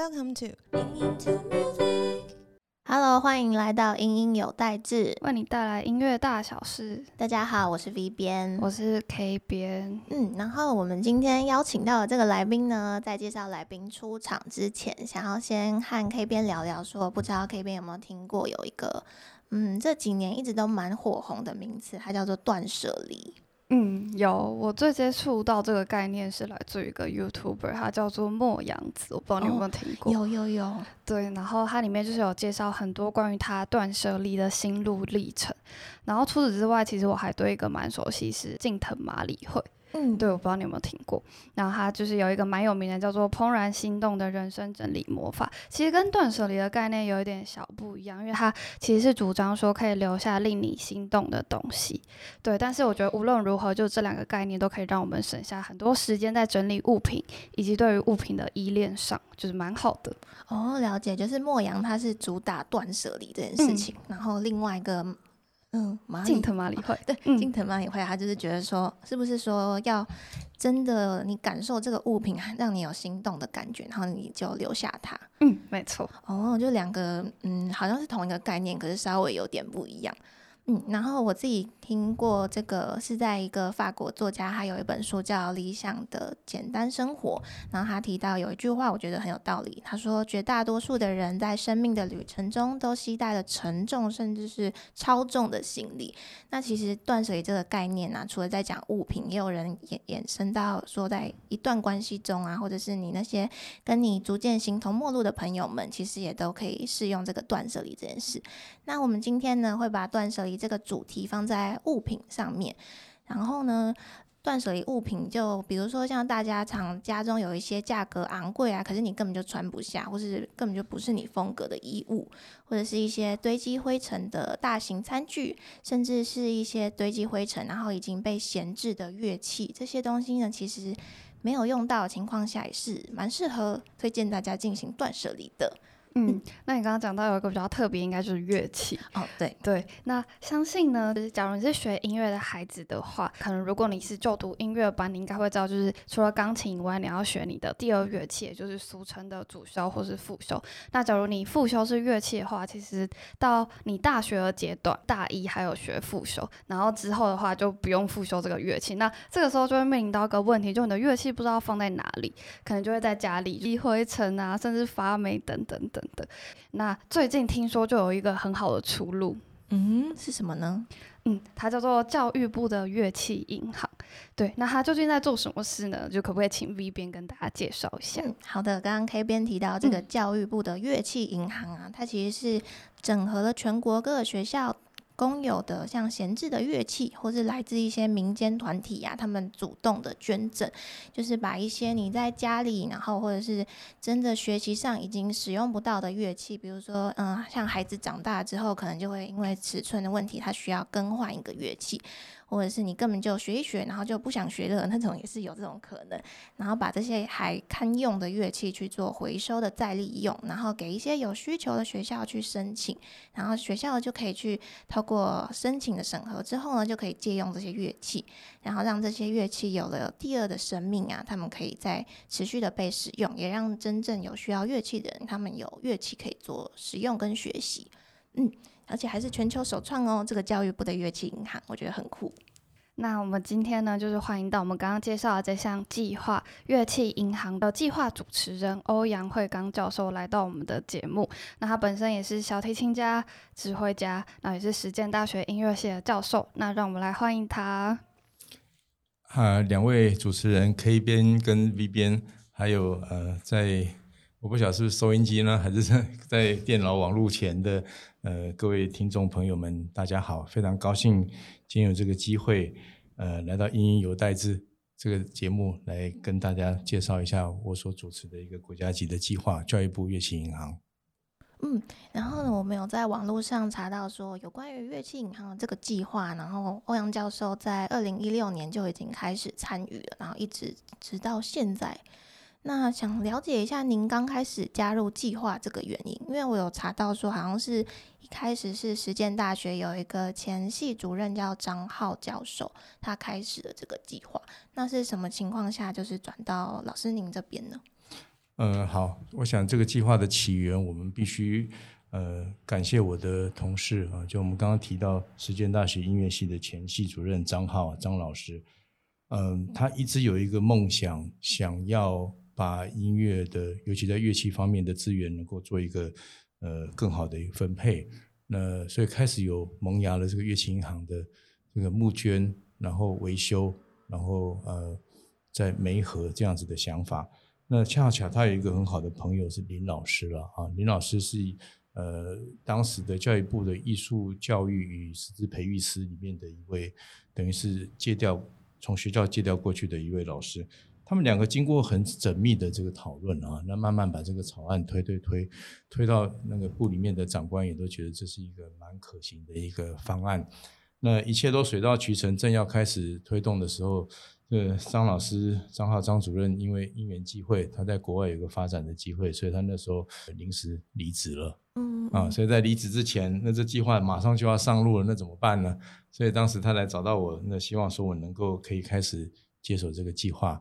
Welcome to Hello，欢迎来到英音有代志，为你带来音乐大小事。大家好，我是 V 边，我是 K 边。嗯，然后我们今天邀请到的这个来宾呢，在介绍来宾出场之前，想要先和 K 边聊聊，说不知道 K 边有没有听过有一个，嗯，这几年一直都蛮火红的名词，它叫做断舍离。嗯，有，我最接触到这个概念是来自于一个 YouTuber，他叫做莫阳子，我不知道你有没有听过？有有有。对，然后它里面就是有介绍很多关于他断舍离的心路历程。然后除此之外，其实我还对一个蛮熟悉是近藤麻里惠。嗯，对，我不知道你有没有听过。然后它就是有一个蛮有名的，叫做《怦然心动的人生整理魔法》。其实跟断舍离的概念有一点小不一样，因为它其实是主张说可以留下令你心动的东西。对，但是我觉得无论如何，就这两个概念都可以让我们省下很多时间在整理物品以及对于物品的依恋上，就是蛮好的。哦，了解，就是莫阳他是主打断舍离这件事情，然后另外一个。嗯，近藤麻里惠对，近藤马里会，他就是觉得说，是不是说要真的你感受这个物品让你有心动的感觉，然后你就留下它。嗯，没错。哦，就两个，嗯，好像是同一个概念，可是稍微有点不一样。嗯，然后我自己听过这个是在一个法国作家，他有一本书叫《理想的简单生活》，然后他提到有一句话，我觉得很有道理。他说，绝大多数的人在生命的旅程中都携带了沉重甚至是超重的行李。那其实断舍离这个概念呢，除了在讲物品，也有人衍衍生到说，在一段关系中啊，或者是你那些跟你逐渐形同陌路的朋友们，其实也都可以适用这个断舍离这件事。那我们今天呢，会把断舍离这个主题放在物品上面，然后呢，断舍离物品就比如说像大家常家中有一些价格昂贵啊，可是你根本就穿不下，或是根本就不是你风格的衣物，或者是一些堆积灰尘的大型餐具，甚至是一些堆积灰尘然后已经被闲置的乐器，这些东西呢，其实没有用到的情况下，也是蛮适合推荐大家进行断舍离的。嗯，那你刚刚讲到有一个比较特别，应该就是乐器哦。对对，那相信呢，就是假如你是学音乐的孩子的话，可能如果你是就读音乐班，你应该会知道，就是除了钢琴以外，你要学你的第二乐器，也就是俗称的主修或是副修。那假如你副修是乐器的话，其实到你大学的阶段，大一还有学副修，然后之后的话就不用副修这个乐器。那这个时候就会面临到一个问题，就你的乐器不知道放在哪里，可能就会在家里积灰尘啊，甚至发霉等等等。的那最近听说就有一个很好的出路，嗯，是什么呢？嗯，它叫做教育部的乐器银行。对，那它究竟在做什么事呢？就可不可以请 V 边跟大家介绍一下？好的，刚刚 K 边提到这个教育部的乐器银行啊，它其实是整合了全国各个学校。公有的像闲置的乐器，或是来自一些民间团体呀，他们主动的捐赠，就是把一些你在家里，然后或者是真的学习上已经使用不到的乐器，比如说，嗯，像孩子长大之后，可能就会因为尺寸的问题，他需要更换一个乐器。或者是你根本就学一学，然后就不想学了，那种也是有这种可能。然后把这些还堪用的乐器去做回收的再利用，然后给一些有需求的学校去申请，然后学校就可以去透过申请的审核之后呢，就可以借用这些乐器，然后让这些乐器有了第二的生命啊，他们可以再持续的被使用，也让真正有需要乐器的人，他们有乐器可以做使用跟学习。嗯。而且还是全球首创哦！这个教育部的乐器银行，我觉得很酷。那我们今天呢，就是欢迎到我们刚刚介绍的这项计划——乐器银行的计划主持人欧阳慧刚教授来到我们的节目。那他本身也是小提琴家、指挥家，那也是实践大学音乐系的教授。那让我们来欢迎他。啊，两位主持人 K 边跟 V 边，还有呃，在我不晓得是不是收音机呢，还是在在电脑网络前的。呃，各位听众朋友们，大家好！非常高兴今天有这个机会，呃，来到《音音有代志》这个节目，来跟大家介绍一下我所主持的一个国家级的计划——教育部乐器银行。嗯，然后呢，我们有在网络上查到说，有关于乐器银行这个计划，然后欧阳教授在二零一六年就已经开始参与了，然后一直直到现在。那想了解一下您刚开始加入计划这个原因，因为我有查到说，好像是一开始是实践大学有一个前系主任叫张浩教授，他开始了这个计划。那是什么情况下就是转到老师您这边呢？嗯，好，我想这个计划的起源，我们必须呃感谢我的同事啊，就我们刚刚提到实践大学音乐系的前系主任张浩张老师，嗯，他一直有一个梦想，想要把音乐的，尤其在乐器方面的资源，能够做一个呃更好的一个分配。那所以开始有萌芽了这个乐器银行的这个募捐，然后维修，然后呃在梅河这样子的想法。那恰巧他有一个很好的朋友是林老师了啊，林老师是呃当时的教育部的艺术教育与师资培育师里面的一位，等于是借调从学校借调过去的一位老师。他们两个经过很缜密的这个讨论啊，那慢慢把这个草案推推推推到那个部里面的长官也都觉得这是一个蛮可行的一个方案。那一切都水到渠成，正要开始推动的时候。呃，张老师张浩张主任因为因缘际会，他在国外有个发展的机会，所以他那时候临时离职了。嗯啊，所以在离职之前，那这计划马上就要上路了，那怎么办呢？所以当时他来找到我，那希望说我能够可以开始接手这个计划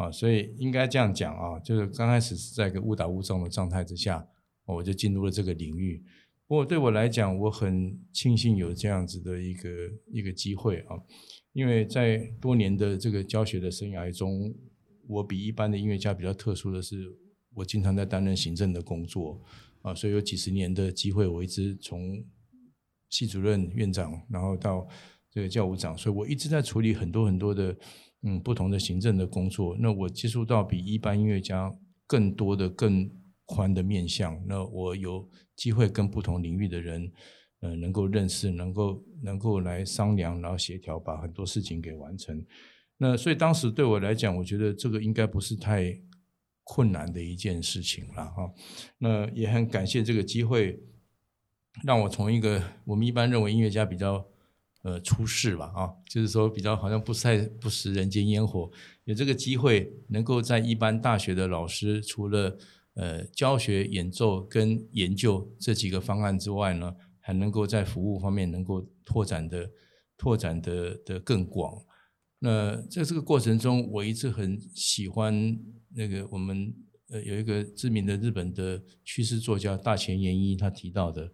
啊。所以应该这样讲啊，就是刚开始是在一个误打误撞的状态之下，我就进入了这个领域。不过对我来讲，我很庆幸有这样子的一个一个机会啊。因为在多年的这个教学的生涯中，我比一般的音乐家比较特殊的是，我经常在担任行政的工作啊，所以有几十年的机会，我一直从系主任、院长，然后到这个教务长，所以我一直在处理很多很多的嗯不同的行政的工作。那我接触到比一般音乐家更多的、更宽的面向。那我有机会跟不同领域的人。呃，能够认识，能够能够来商量，然后协调，把很多事情给完成。那所以当时对我来讲，我觉得这个应该不是太困难的一件事情了哈。那也很感谢这个机会，让我从一个我们一般认为音乐家比较呃出世吧啊，就是说比较好像不太不食人间烟火，有这个机会能够在一般大学的老师，除了呃教学、演奏跟研究这几个方案之外呢。还能够在服务方面能够拓展的拓展的的更广。那在这个过程中，我一直很喜欢那个我们呃有一个知名的日本的趋势作家大前研一他提到的，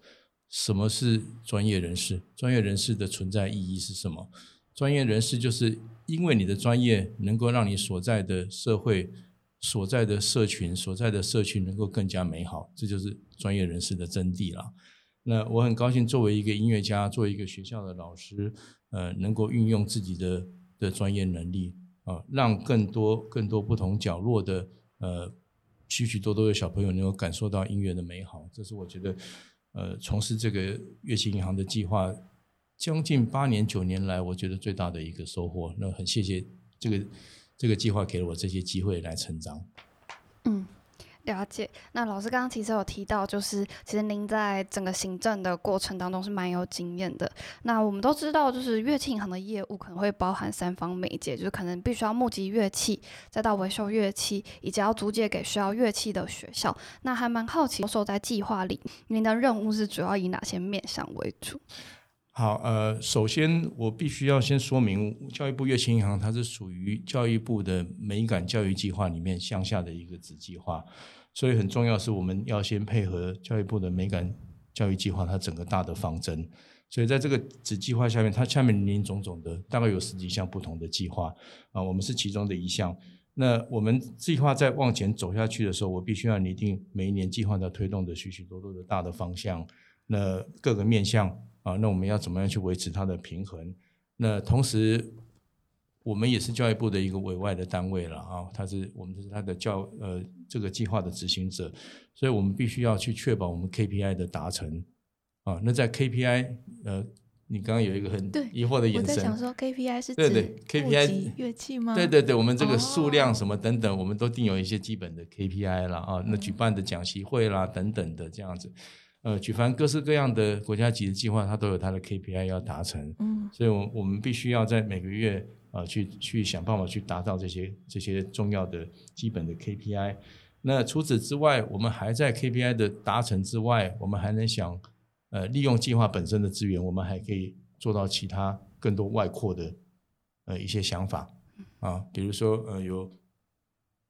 什么是专业人士？专业人士的存在意义是什么？专业人士就是因为你的专业能够让你所在的社会、所在的社群、所在的社区能够更加美好，这就是专业人士的真谛了。那我很高兴，作为一个音乐家，作为一个学校的老师，呃，能够运用自己的的专业能力啊，让更多更多不同角落的呃许许多多的小朋友能够感受到音乐的美好。这是我觉得，呃，从事这个乐器银行的计划将近八年九年来，我觉得最大的一个收获。那很谢谢这个这个计划给了我这些机会来成长。嗯。了解，那老师刚刚其实有提到，就是其实您在整个行政的过程当中是蛮有经验的。那我们都知道，就是乐器银行的业务可能会包含三方媒介，就是可能必须要募集乐器，再到维修乐器，以及要租借给需要乐器的学校。那还蛮好奇，说在计划里，您的任务是主要以哪些面向为主？好，呃，首先我必须要先说明，教育部乐器银行它是属于教育部的美感教育计划里面向下的一个子计划。所以很重要是，我们要先配合教育部的美感教育计划，它整个大的方针。所以在这个子计划下面，它下面林林总总的大概有十几项不同的计划啊，我们是其中的一项。那我们计划在往前走下去的时候，我必须要拟定每一年计划的推动的许许多多的大的方向，那各个面向啊，那我们要怎么样去维持它的平衡？那同时。我们也是教育部的一个委外的单位了啊，他是我们是他的教呃这个计划的执行者，所以我们必须要去确保我们 KPI 的达成啊。那在 KPI 呃，你刚刚有一个很疑惑的眼神，我在想说 KPI 是对对 KPI 乐器吗？对对对，我们这个数量什么等等，我们都定有一些基本的 KPI 了啊。那举办的讲习会啦等等的这样子，呃，举凡各式各样的国家级的计划，它都有它的 KPI 要达成，嗯，所以我我们必须要在每个月。啊，去去想办法去达到这些这些重要的基本的 KPI。那除此之外，我们还在 KPI 的达成之外，我们还能想，呃，利用计划本身的资源，我们还可以做到其他更多外扩的呃一些想法啊，比如说呃有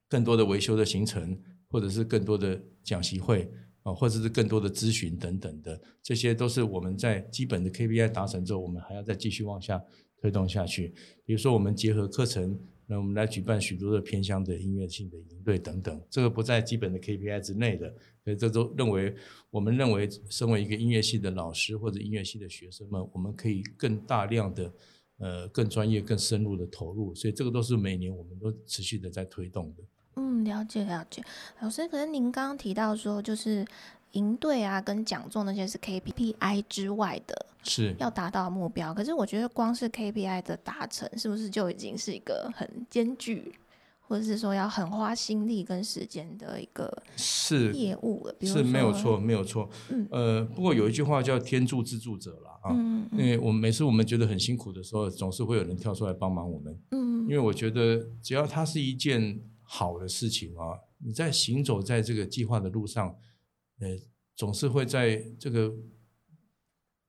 更多的维修的行程或者是更多的讲习会啊，或者是更多的咨询等等的，这些都是我们在基本的 KPI 达成之后，我们还要再继续往下推动下去。比如说，我们结合课程，那我们来举办许多的偏乡的音乐性的营队等等，这个不在基本的 KPI 之内的，所以这都认为，我们认为，身为一个音乐系的老师或者音乐系的学生们，我们可以更大量的。呃，更专业、更深入的投入，所以这个都是每年我们都持续的在推动的。嗯，了解了解，老师。可是您刚刚提到说，就是营队啊，跟讲座那些是 KPI 之外的，是要达到目标。可是我觉得光是 KPI 的达成，是不是就已经是一个很艰巨？或者是说要很花心力跟时间的一个是业务了，是没有错，没有错。嗯，呃，不过有一句话叫“天助自助者”了啊。嗯因为我们每次我们觉得很辛苦的时候，总是会有人跳出来帮忙我们。嗯。因为我觉得，只要它是一件好的事情啊，你在行走在这个计划的路上，呃，总是会在这个。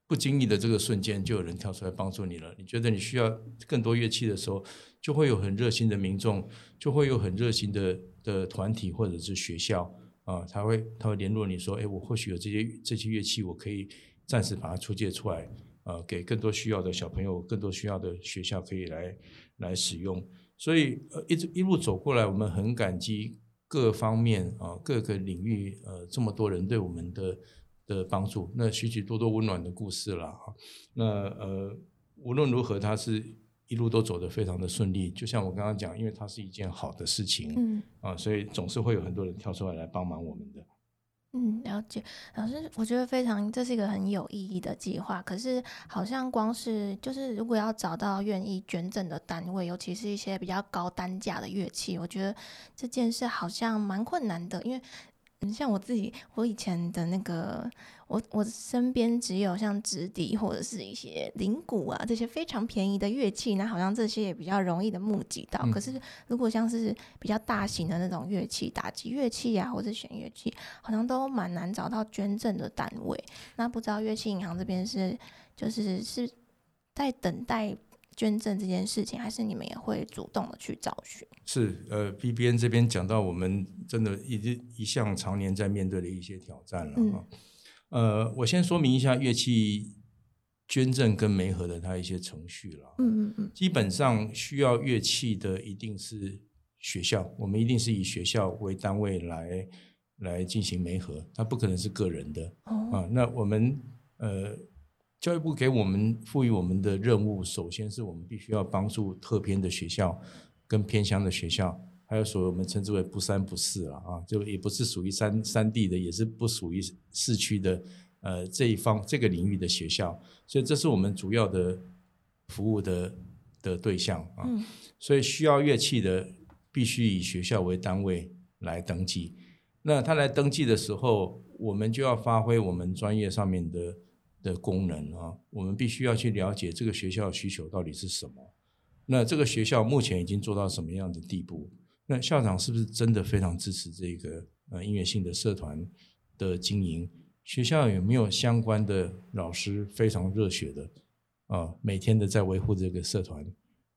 不经意的这个瞬间，就有人跳出来帮助你了。你觉得你需要更多乐器的时候，就会有很热心的民众，就会有很热心的的团体或者是学校啊，他会他会联络你说，哎，我或许有这些这些乐器，我可以暂时把它出借出来，呃，给更多需要的小朋友，更多需要的学校可以来来使用。所以呃，一直一路走过来，我们很感激各方面啊，各个领域呃，这么多人对我们的。的帮助，那许许多多温暖的故事了哈。那呃，无论如何，他是一路都走得非常的顺利。就像我刚刚讲，因为它是一件好的事情，嗯啊，所以总是会有很多人跳出来来帮忙我们的。嗯，了解，老师，我觉得非常，这是一个很有意义的计划。可是，好像光是就是如果要找到愿意捐赠的单位，尤其是一些比较高单价的乐器，我觉得这件事好像蛮困难的，因为。像我自己，我以前的那个，我我身边只有像直笛或者是一些铃鼓啊这些非常便宜的乐器，那好像这些也比较容易的募集到。可是如果像是比较大型的那种乐器，打击乐器啊，或者弦乐器，好像都蛮难找到捐赠的单位。那不知道乐器银行这边是就是是在等待。捐赠这件事情，还是你们也会主动的去找寻？是，呃，B B N 这边讲到，我们真的一直一向常年在面对的一些挑战了啊。呃，我先说明一下乐器捐赠跟媒合的它一些程序了。嗯嗯嗯。基本上需要乐器的一定是学校，我们一定是以学校为单位来来进行媒合，它不可能是个人的。哦。啊，那我们呃。教育部给我们赋予我们的任务，首先是我们必须要帮助特偏的学校跟偏乡的学校，还有所谓我们称之为不三不四了啊，就也不是属于三三地的，也是不属于市区的，呃，这一方这个领域的学校，所以这是我们主要的服务的的对象啊。所以需要乐器的，必须以学校为单位来登记。那他来登记的时候，我们就要发挥我们专业上面的。的功能啊，我们必须要去了解这个学校需求到底是什么。那这个学校目前已经做到什么样的地步？那校长是不是真的非常支持这个呃音乐性的社团的经营？学校有没有相关的老师非常热血的啊，每天的在维护这个社团？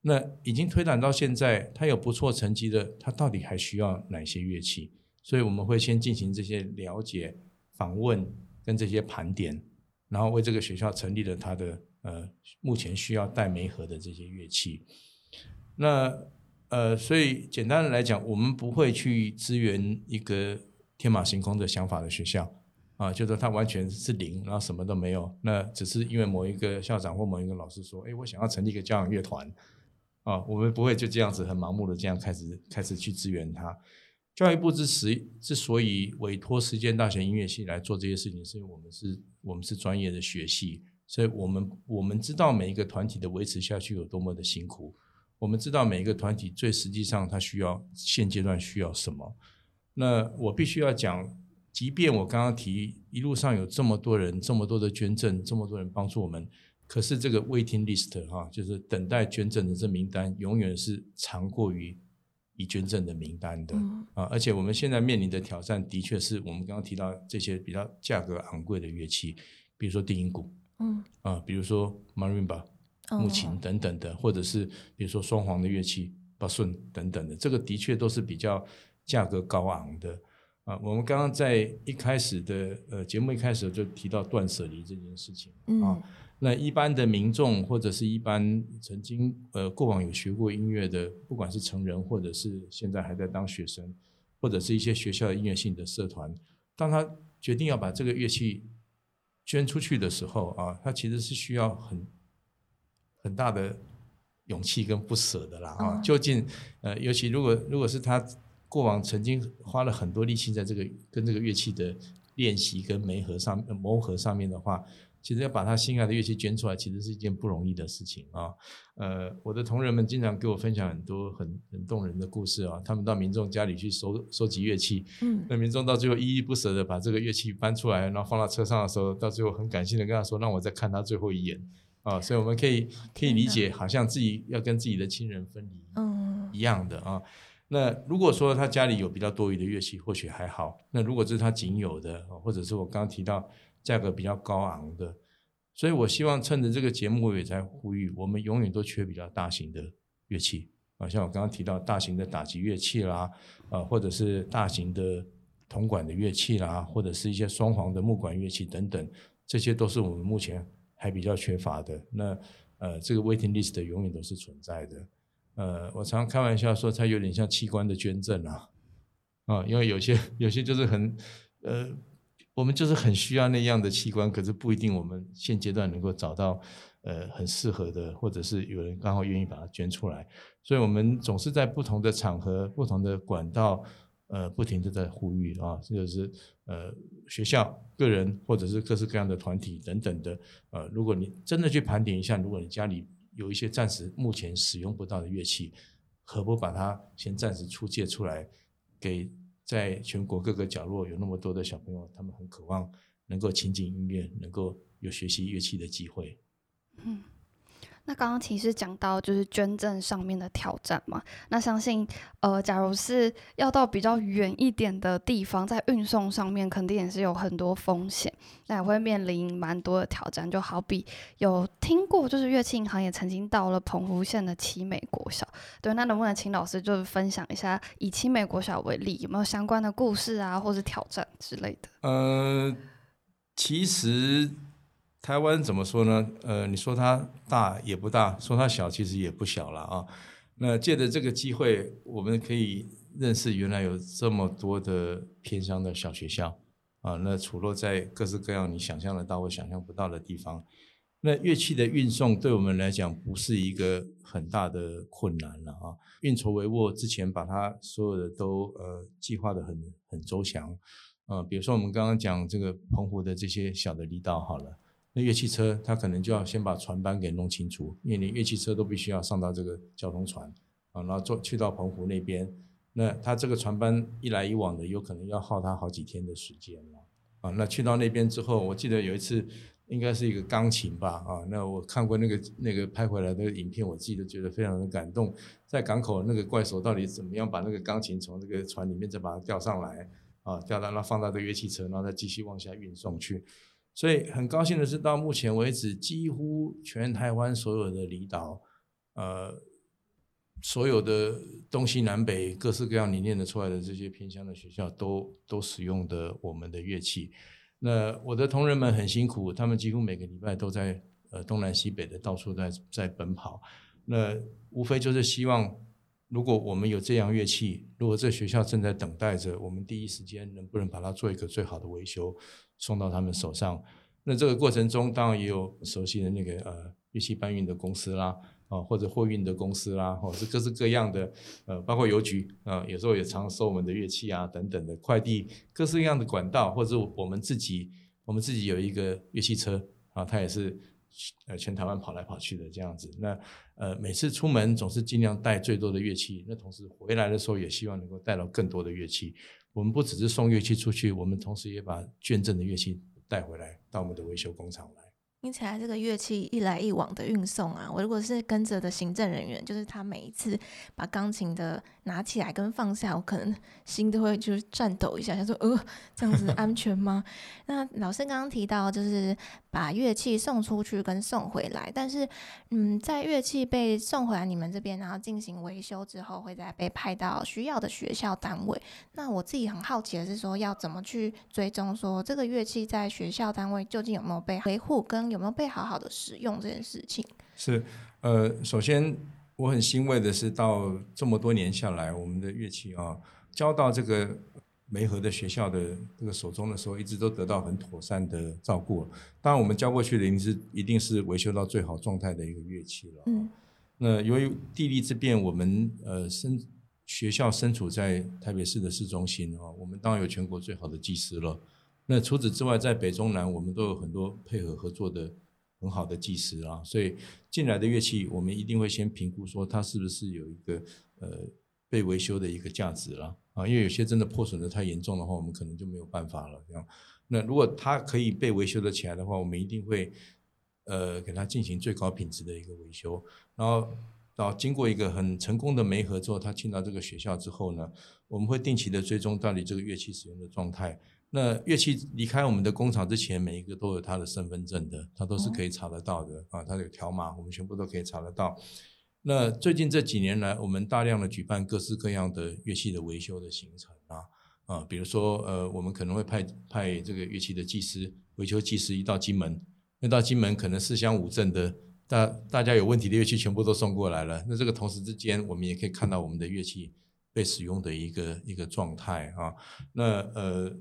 那已经推展到现在，他有不错成绩的，他到底还需要哪些乐器？所以我们会先进行这些了解、访问跟这些盘点。然后为这个学校成立了他的呃目前需要带媒盒的这些乐器，那呃所以简单的来讲，我们不会去支援一个天马行空的想法的学校啊，就说他完全是零，然后什么都没有，那只是因为某一个校长或某一个老师说，哎，我想要成立一个交响乐团啊，我们不会就这样子很盲目的这样开始开始去支援他。教育部之时之所以委托实践大学音乐系来做这些事情，是因为我们是我们是专业的学系，所以我们我们知道每一个团体的维持下去有多么的辛苦，我们知道每一个团体最实际上它需要现阶段需要什么。那我必须要讲，即便我刚刚提一路上有这么多人，这么多的捐赠，这么多人帮助我们，可是这个 waiting list 哈，就是等待捐赠的这名单，永远是长过于。已捐赠的名单的啊，而且我们现在面临的挑战，的确是我们刚刚提到这些比较价格昂贵的乐器，比如说低音鼓，嗯啊，比如说 marimba 木琴等等的，或者是比如说双簧的乐器巴顺等等的，这个的确都是比较价格高昂的。啊，我们刚刚在一开始的呃节目一开始就提到断舍离这件事情啊。嗯那一般的民众或者是一般曾经呃过往有学过音乐的，不管是成人或者是现在还在当学生，或者是一些学校的音乐性的社团，当他决定要把这个乐器捐出去的时候啊，他其实是需要很很大的勇气跟不舍的啦啊。嗯究竟呃，尤其如果如果是他过往曾经花了很多力气在这个跟这个乐器的练习跟磨合上呃磨合上面的话，其实要把他心爱的乐器捐出来，其实是一件不容易的事情啊。呃，我的同仁们经常给我分享很多很很动人的故事啊，他们到民众家里去收收集乐器，嗯那民众到最后依依不舍的把这个乐器搬出来，然后放到车上的时候，到最后很感性的跟他说，让我再看他最后一眼啊。所以我们可以可以理解，好像自己要跟自己的亲人分离嗯一样的啊。那如果说他家里有比较多余的乐器，或许还好。那如果这是他仅有的，啊或者是我刚刚提到价格比较高昂的，所以我希望趁着这个节目，我也在呼吁，我们永远都缺比较大型的乐器啊，像我刚刚提到大型的打击乐器啦，啊，或者是大型的铜管的乐器啦，或者是一些双簧的木管乐器等等，这些都是我们目前还比较缺乏的。那呃，这个 waiting list 永远都是存在的。呃，我常常开玩笑说，它有点像器官的捐赠啊，啊，因为有些有些就是很呃，我们就是很需要那样的器官，可是不一定我们现阶段能够找到呃很适合的，或者是有人刚好愿意把它捐出来，所以我们总是在不同的场合、不同的管道，呃，不停的在呼吁啊，这就是呃学校、个人或者是各式各样的团体等等的，呃，如果你真的去盘点一下，如果你家里有一些暂时目前使用不到的乐器，何不把它先暂时出借出来，给在全国各个角落有那么多的小朋友，他们很渴望能够亲近音乐，能够有学习乐器的机会。那刚刚其实讲到就是捐赠上面的挑战嘛，那相信呃，假如是要到比较远一点的地方，在运送上面肯定也是有很多风险，那也会面临蛮多的挑战。就好比有听过，就是乐器银行也曾经到了澎湖县的奇美国小，对，那能不能请老师就是分享一下以奇美国小为例，有没有相关的故事啊，或是挑战之类的？呃，其实台湾怎么说呢？呃，你说它大也不大，说它小其实也不小了啊。那借着这个机会，我们可以认识原来有这么多的偏乡的小学校啊。那除落在各式各样你想象得到或想象不到的地方。那乐器的运送对我们来讲不是一个很大的困难了啊。运筹帷幄之前，把它所有的都呃计划的很很周详。呃，比如说我们刚刚讲这个澎湖的这些小的离岛好了，那乐器车他可能就要先把船班给弄清楚，因为你乐器车都必须要上到这个交通船啊，然后坐去到澎湖那边，那他这个船班一来一往的，有可能要耗他好几天的时间了啊。那去到那边之后，我记得有一次应该是一个钢琴吧啊，那我看过那个那个拍回来的影片，我自己都觉得非常的感动，在港口那个怪手到底怎么样把那个钢琴从这个船里面再把它吊上来。啊，吊到那放到这乐器车，然后再继续往下运送去。所以很高兴的是，到目前为止，几乎全台湾所有的离岛，呃，所有的东西南北各式各样你念得出来的这些偏乡的学校，都都使用的我们的乐器。那我的同仁们很辛苦，他们几乎每个礼拜都在呃东南西北的到处在在奔跑。那无非就是希望。如果我们有这样乐器，如果这学校正在等待着，我们第一时间能不能把它做一个最好的维修，送到他们手上？那这个过程中，当然也有熟悉的那个呃乐器搬运的公司啦，啊或者货运的公司啦，或者是各式各样的呃，包括邮局啊，有时候也常收我们的乐器啊等等的快递，各式各样的管道，或者我们自己我们自己有一个乐器车啊，它也是。呃，全台湾跑来跑去的这样子，那呃，每次出门总是尽量带最多的乐器，那同时回来的时候也希望能够带到更多的乐器。我们不只是送乐器出去，我们同时也把捐赠的乐器带回来到我们的维修工厂来。听起来这个乐器一来一往的运送啊，我如果是跟着的行政人员，就是他每一次把钢琴的拿起来跟放下，我可能 心都会就是颤抖一下，想说呃这样子安全吗？那老师刚刚提到就是把乐器送出去跟送回来，但是嗯，在乐器被送回来你们这边，然后进行维修之后，会再被派到需要的学校单位。那我自己很好奇的是说，要怎么去追踪说这个乐器在学校单位究竟有没有被维护跟有没有被好好的使用这件事情是，呃，首先我很欣慰的是，到这么多年下来，我们的乐器啊，交到这个梅河的学校的这个手中的时候，一直都得到很妥善的照顾。当然，我们交过去的，一定是一定是维修到最好状态的一个乐器了。嗯，那由于地利之便，我们呃身学校身处在台北市的市中心啊，我们当然有全国最好的技师了。那除此之外，在北中南，我们都有很多配合合作的很好的技师啊，所以进来的乐器，我们一定会先评估说它是不是有一个呃被维修的一个价值了啊，因为有些真的破损的太严重的话，我们可能就没有办法了。这样，那如果它可以被维修的起来的话，我们一定会呃给它进行最高品质的一个维修，然后到经过一个很成功的媒合之后，它进到这个学校之后呢，我们会定期的追踪到底这个乐器使用的状态。那乐器离开我们的工厂之前，每一个都有他的身份证的，他都是可以查得到的啊，他有条码，我们全部都可以查得到。那最近这几年来，我们大量的举办各式各样的乐器的维修的行程啊啊，比如说呃，我们可能会派派这个乐器的技师、维修技师一到金门，那到金门可能四乡五镇的大大家有问题的乐器全部都送过来了。那这个同时之间，我们也可以看到我们的乐器被使用的一个一个状态啊，那呃。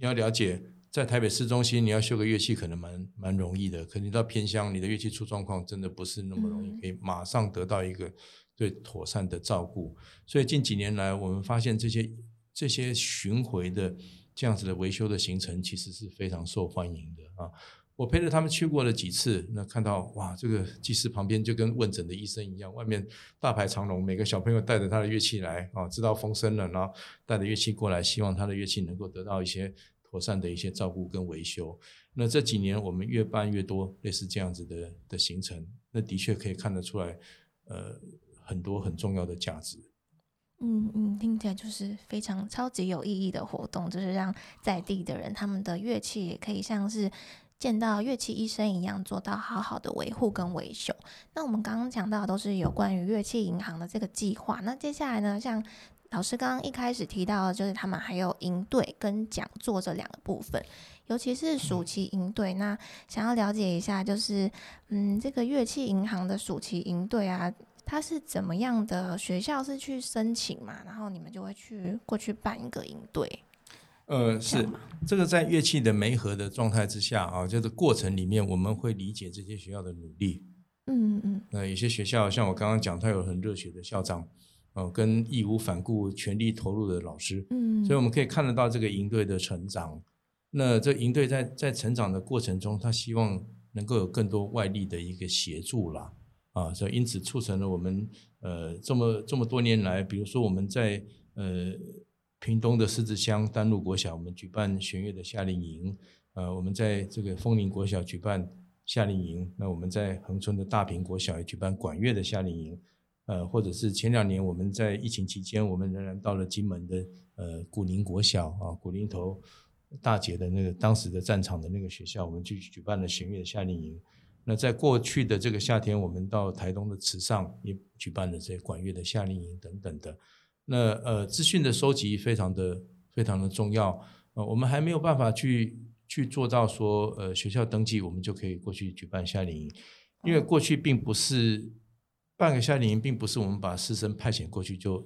你要了解，在台北市中心，你要修个乐器可能蛮蛮容易的。可你到偏乡，你的乐器出状况，真的不是那么容易，可以马上得到一个最妥善的照顾。所以近几年来，我们发现这些这些巡回的这样子的维修的行程，其实是非常受欢迎的啊。我陪着他们去过了几次，那看到哇，这个技师旁边就跟问诊的医生一样，外面大排长龙，每个小朋友带着他的乐器来啊，知道风声了，然后带着乐器过来，希望他的乐器能够得到一些妥善的一些照顾跟维修。那这几年我们越办越多类似这样子的的行程，那的确可以看得出来，呃，很多很重要的价值。嗯嗯，听起来就是非常超级有意义的活动，就是让在地的人他们的乐器也可以像是。见到乐器医生一样，做到好好的维护跟维修。那我们刚刚讲到都是有关于乐器银行的这个计划。那接下来呢，像老师刚刚一开始提到，就是他们还有营队跟讲座这两个部分，尤其是暑期营队。那想要了解一下，就是嗯，这个乐器银行的暑期营队啊，它是怎么样的？学校是去申请嘛，然后你们就会去过去办一个营队。呃，是这个在乐器的媒合的状态之下啊，就是过程里面我们会理解这些学校的努力。嗯嗯。那有些学校像我刚刚讲，他有很热血的校长，呃，跟义无反顾、全力投入的老师。嗯。所以我们可以看得到这个营队的成长。那这营队在在成长的过程中，他希望能够有更多外力的一个协助啦。啊，所以因此促成了我们呃这么这么多年来，比如说我们在呃。屏东的狮子乡丹路国小，我们举办弦乐的夏令营。呃，我们在这个丰宁国小举办夏令营。那我们在恒春的大坪国小也举办管乐的夏令营。呃，或者是前两年我们在疫情期间，我们仍然到了金门的呃古宁国小啊，古宁头大姐的那个当时的战场的那个学校，我们去举办了弦乐的夏令营。那在过去的这个夏天，我们到台东的池上也举办了这管乐的夏令营等等的。那呃，资讯的收集非常的非常的重要。呃，我们还没有办法去去做到说，呃，学校登记我们就可以过去举办夏令营，因为过去并不是办个夏令营，并不是我们把师生派遣过去就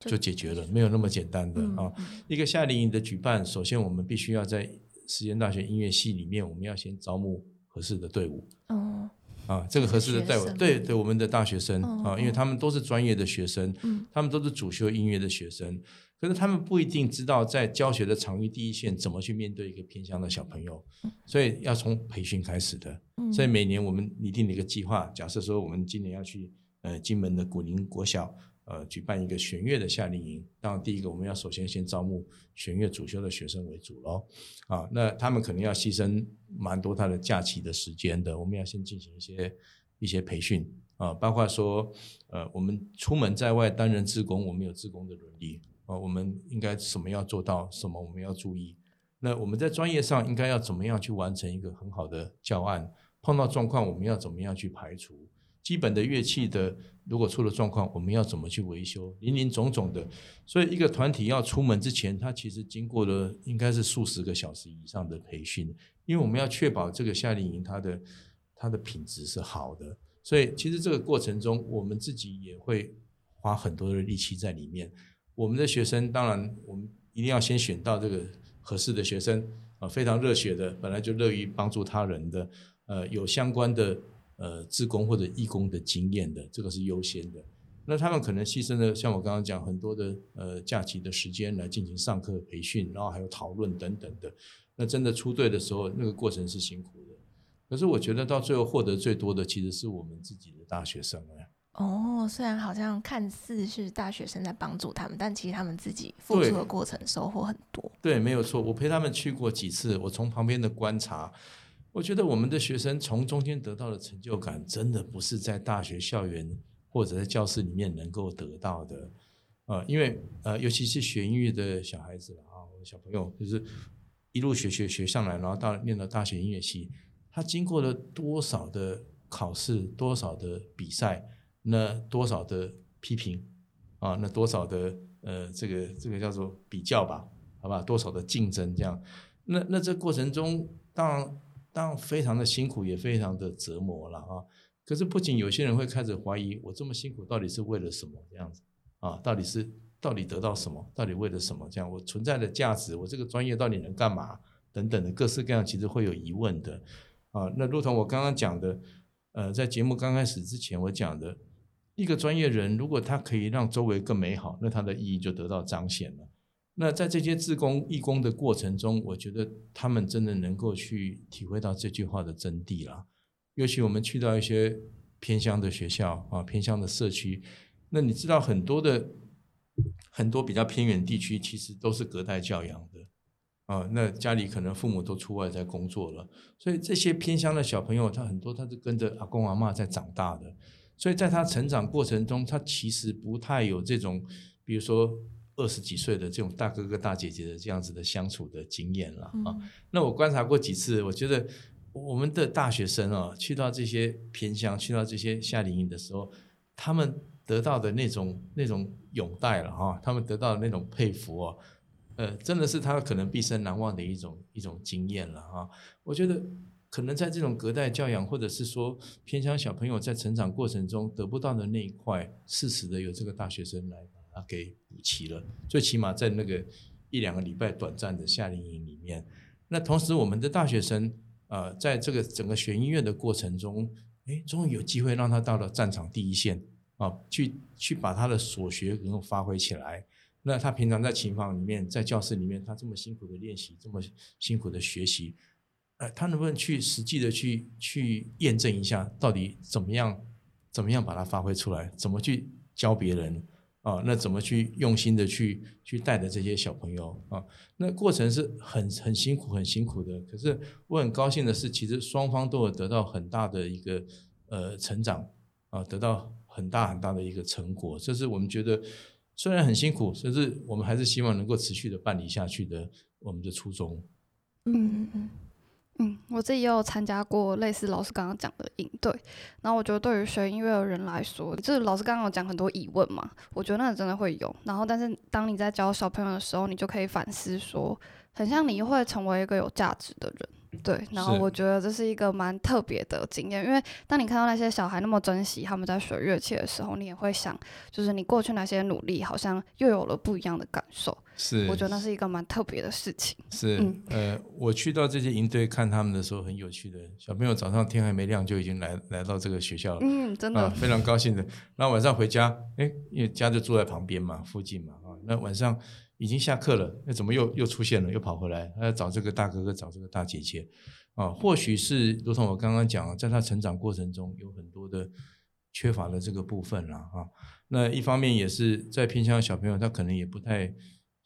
就解决了，没有那么简单的啊。一个夏令营的举办，首先我们必须要在实验大学音乐系里面，我们要先招募合适的队伍。哦。啊，这个合适的带我对对我们的大学生啊，因为他们都是专业的学生，他们都是主修音乐的学生，可是他们不一定知道在教学的场域第一线怎么去面对一个偏乡的小朋友，所以要从培训开始的。所以每年我们拟定了一个计划，假设说我们今年要去呃金门的古宁国小呃举办一个弦乐的夏令营。当然，第一个我们要首先先招募弦乐主修的学生为主喽。啊，那他们可能要牺牲蛮多他的假期的时间的，我们要先进行一些一些培训啊，包括说呃，我们出门在外担任志工，我们有志工的伦理啊，我们应该什么要做到，什么我们要注意。那我们在专业上应该要怎么样去完成一个很好的教案？碰到状况我们要怎么样去排除？基本的乐器的如果出了状况，我们要怎么去维修？林林总总的，所以一个团体要出门之前，他其实经过了应该是数十个小时以上的培训，因为我们要确保这个夏令营它的它的品质是好的。所以其实这个过程中，我们自己也会花很多的力气在里面。我们的学生当然，我们一定要先选到这个。合适的学生啊，非常热血的，本来就乐于帮助他人的，呃，有相关的呃自工或者义工的经验的，这个是优先的。那他们可能牺牲了像我刚刚讲很多的呃假期的时间来进行上课培训，然后还有讨论等等的。那真的出队的时候，那个过程是辛苦的。可是我觉得到最后获得最多的，其实是我们自己的大学生哎。哦，虽然好像看似是大学生在帮助他们，但其实他们自己付出的过程收获很多。对，没有错。我陪他们去过几次，我从旁边的观察，我觉得我们的学生从中间得到的成就感，真的不是在大学校园或者在教室里面能够得到的。呃，因为呃，尤其是学音乐的小孩子啊，小朋友就是一路学学学上来，然后到念到大学音乐系，他经过了多少的考试，多少的比赛。那多少的批评啊？那多少的呃，这个这个叫做比较吧，好吧？多少的竞争这样？那那这过程中，当然当然非常的辛苦，也非常的折磨了啊。可是不仅有些人会开始怀疑，我这么辛苦到底是为了什么？这样子啊？到底是到底得到什么？到底为了什么？这样我存在的价值，我这个专业到底能干嘛？等等的各式各样，其实会有疑问的啊。那如同我刚刚讲的，呃，在节目刚开始之前我讲的。一个专业人，如果他可以让周围更美好，那他的意义就得到彰显了。那在这些自工义工的过程中，我觉得他们真的能够去体会到这句话的真谛了。尤其我们去到一些偏乡的学校啊，偏乡的社区，那你知道很多的很多比较偏远地区，其实都是隔代教养的啊。那家里可能父母都出外在工作了，所以这些偏乡的小朋友，他很多他是跟着阿公阿妈在长大的。所以在他成长过程中，他其实不太有这种，比如说二十几岁的这种大哥哥大姐姐的这样子的相处的经验了啊。那我观察过几次，我觉得我们的大学生啊，去到这些偏乡，去到这些夏令营的时候，他们得到的那种那种拥戴了哈，他们得到的那种佩服哦，呃，真的是他可能毕生难忘的一种一种经验了啊。我觉得。可能在这种隔代教养，或者是说偏乡小朋友在成长过程中得不到的那一块，适时的有这个大学生来把给补齐了。最起码在那个一两个礼拜短暂的夏令营里面，那同时我们的大学生啊，在这个整个学音乐的过程中，哎，终于有机会让他到了战场第一线啊，去去把他的所学能够发挥起来。那他平常在琴房里面，在教室里面，他这么辛苦的练习，这么辛苦的学习。呃，他能不能去实际的去去验证一下，到底怎么样，怎么样把它发挥出来？怎么去教别人啊？那怎么去用心的去去带着这些小朋友啊？那过程是很很辛苦，很辛苦的。可是我很高兴的是，其实双方都有得到很大的一个呃成长啊，得到很大很大的一个成果。这是我们觉得虽然很辛苦，甚至我们还是希望能够持续的办理下去的我们的初衷。嗯嗯嗯。嗯，我自己也有参加过类似老师刚刚讲的应对，然后我觉得对于学音乐的人来说，就是老师刚刚有讲很多疑问嘛，我觉得那真的会有。然后，但是当你在教小朋友的时候，你就可以反思说，很像你会成为一个有价值的人。对，然后我觉得这是一个蛮特别的经验，因为当你看到那些小孩那么珍惜他们在学乐器的时候，你也会想，就是你过去那些努力，好像又有了不一样的感受。是，我觉得那是一个蛮特别的事情。是，呃，我去到这些营队看他们的时候，很有趣的，小朋友早上天还没亮就已经来来到这个学校了，嗯，真的非常高兴的。那晚上回家，哎，因为家就住在旁边嘛，附近嘛，啊，那晚上已经下课了，那怎么又又出现了，又跑回来，他要找这个大哥哥，找这个大姐姐。啊，或许是如同我刚刚讲，在他成长过程中有很多的缺乏了这个部分了啊。那一方面也是在偏乡的小朋友，他可能也不太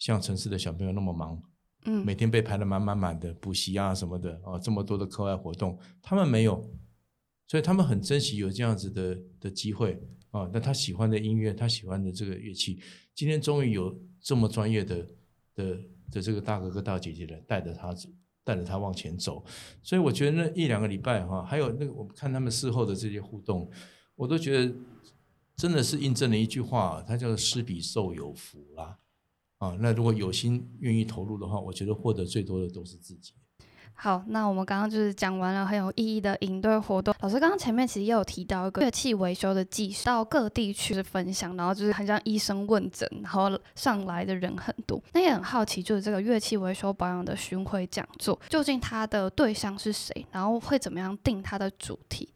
像城市的小朋友那么忙，嗯每天被排得满满满的，补习啊什么的啊，这么多的课外活动，他们没有，所以他们很珍惜有这样子的的机会啊。那他喜欢的音乐，他喜欢的这个乐器，今天终于有这么专业的的的这个大哥哥大姐姐来带着他走，带着他往前走。所以我觉得那一两个礼拜哈、还有那个我们看他们事后的这些互动，我都觉得真的是印证了一句话，它叫做“施比受有福”啦。啊，那如果有心愿意投入的话，我觉得获得最多的都是自己。好，那我们刚刚就是讲完了很有意义的营队活动。老师刚刚前面其实也有提到一个乐器维修的技术，到各地去分享，然后就是很像医生问诊，然后上来的人很多。那也很好奇，就是这个乐器维修保养的巡回讲座，究竟它的对象是谁，然后会怎么样定它的主题？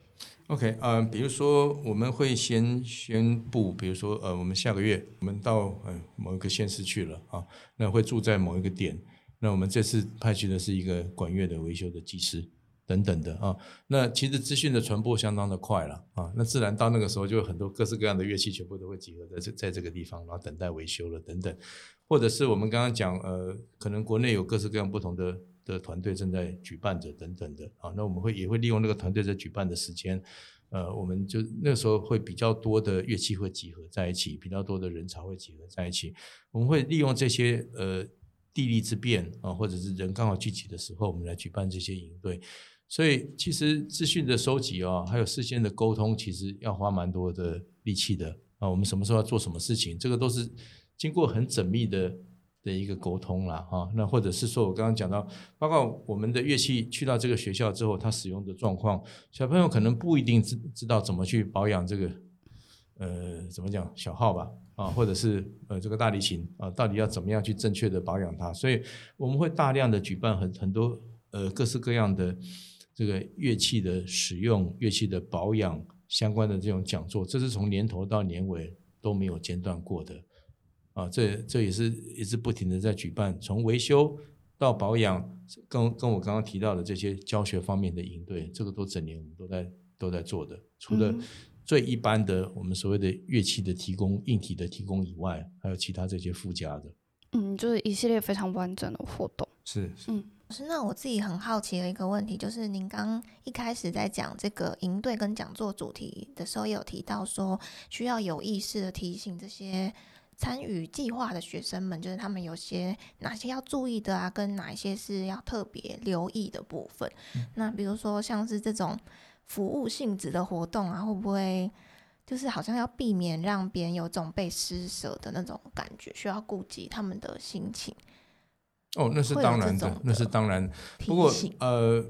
OK，呃，比如说我们会先宣布，比如说呃，我们下个月我们到呃某一个县市去了啊，那会住在某一个点，那我们这次派去的是一个管乐的维修的技师等等的啊，那其实资讯的传播相当的快了啊，那自然到那个时候就很多各式各样的乐器全部都会集合在这在这个地方，然后等待维修了等等，或者是我们刚刚讲呃，可能国内有各式各样不同的。的团队正在举办着等等的啊，那我们会也会利用那个团队在举办的时间，呃，我们就那个时候会比较多的乐器会集合在一起，比较多的人潮会集合在一起，我们会利用这些呃地利之便啊，或者是人刚好聚集的时候，我们来举办这些营队。所以其实资讯的收集啊，还有事先的沟通，其实要花蛮多的力气的啊。我们什么时候要做什么事情，这个都是经过很缜密的。的一个沟通啦，哈，那或者是说我刚刚讲到，包括我们的乐器去到这个学校之后，它使用的状况，小朋友可能不一定知知道怎么去保养这个，呃，怎么讲小号吧，啊，或者是呃这个大提琴啊，到底要怎么样去正确的保养它？所以我们会大量的举办很很多呃各式各样的这个乐器的使用、乐器的保养相关的这种讲座，这是从年头到年尾都没有间断过的。啊，这这也是一直不停的在举办，从维修到保养，跟跟我刚刚提到的这些教学方面的营队，这个都整年我们都在都在做的。除了嗯最一般的我们所谓的乐器的提供、硬体的提供以外，还有其他这些附加的。嗯，就是一系列非常完整的活动。是，嗯，是，那我自己很好奇的一个问题，就是您刚一开始在讲这个营队跟讲座主题的时候，也有提到说，需要有意识的提醒这些参与计划的学生们，就是他们有些哪些要注意的啊，跟哪一些是要特别留意的部分。那比如说像是这种服务性质的活动啊，会不会就是好像要避免让别人有种被施舍的那种感觉，需要顾及他们的心情？哦，那是当然的那是的当然。不过呃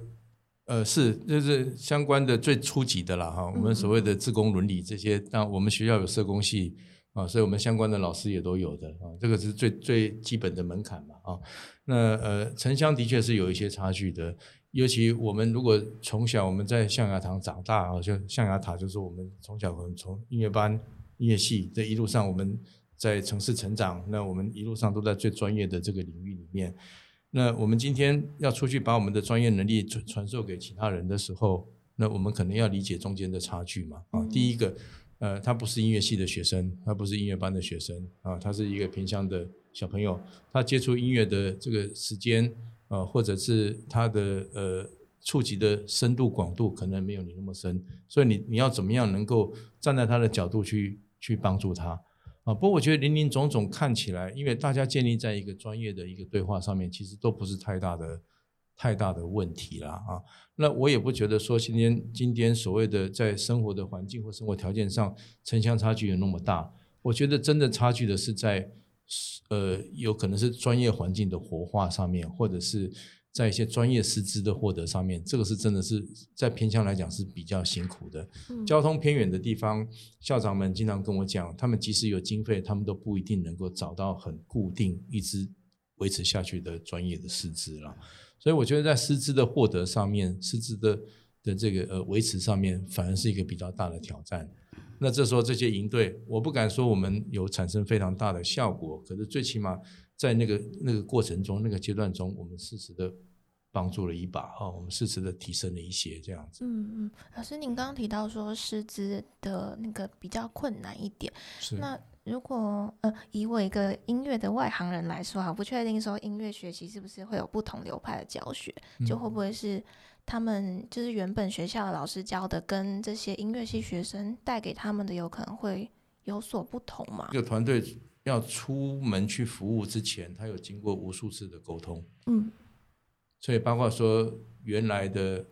呃是就是相关的最初级的啦哈，我们所谓的自工伦理这些，当我们学校有社工系啊，所以我们相关的老师也都有的啊，这个是最最基本的门槛嘛啊。那呃城乡的确是有一些差距的，尤其我们如果从小我们在象牙塔长大啊，就象牙塔就是我们从小可能从音乐班、音乐系这一路上我们在城市成长，那我们一路上都在最专业的这个领域里面。那我们今天要出去把我们的专业能力传传授给其他人的时候，那我们可能要理解中间的差距嘛。啊，第一个，呃，他不是音乐系的学生，他不是音乐班的学生啊，他是一个偏乡的小朋友，他接触音乐的这个时间，呃，或者是他的呃触及的深度广度，可能没有你那么深，所以你你要怎么样能够站在他的角度去去帮助他？啊，不过我觉得林林总总看起来，因为大家建立在一个专业的一个对话上面，其实都不是太大的太大的问题了啊。那我也不觉得说今天今天所谓的在生活的环境或生活条件上城乡差距有那么大。我觉得真的差距的是在呃，有可能是专业环境的活化上面，或者是在一些专业师资的获得上面，这个是真的是在偏乡来讲是比较辛苦的。嗯交通偏远的地方，校长们经常跟我讲，他们即使有经费，他们都不一定能够找到很固定、一直维持下去的专业的师资啦。所以我觉得在师资的获得上面，师资的的这个呃维持上面，反而是一个比较大的挑战。那这时候这些营队，我不敢说我们有产生非常大的效果，可是最起码在那个那个过程中、那个阶段中，我们适时的帮助了一把啊，我们适时的提升了一些这样子。嗯嗯，老师，您刚刚提到说师资的那个比较困难一点，是那如果呃，以我一个音乐的外行人来说哈，不确定说音乐学习是不是会有不同流派的教学，就会不会是他们就是原本学校的老师教的，跟这些音乐系学生带给他们的有可能会有所不同嘛？一个团队要出门去服务之前，他有经过无数次的沟通，嗯所以包括说原来的，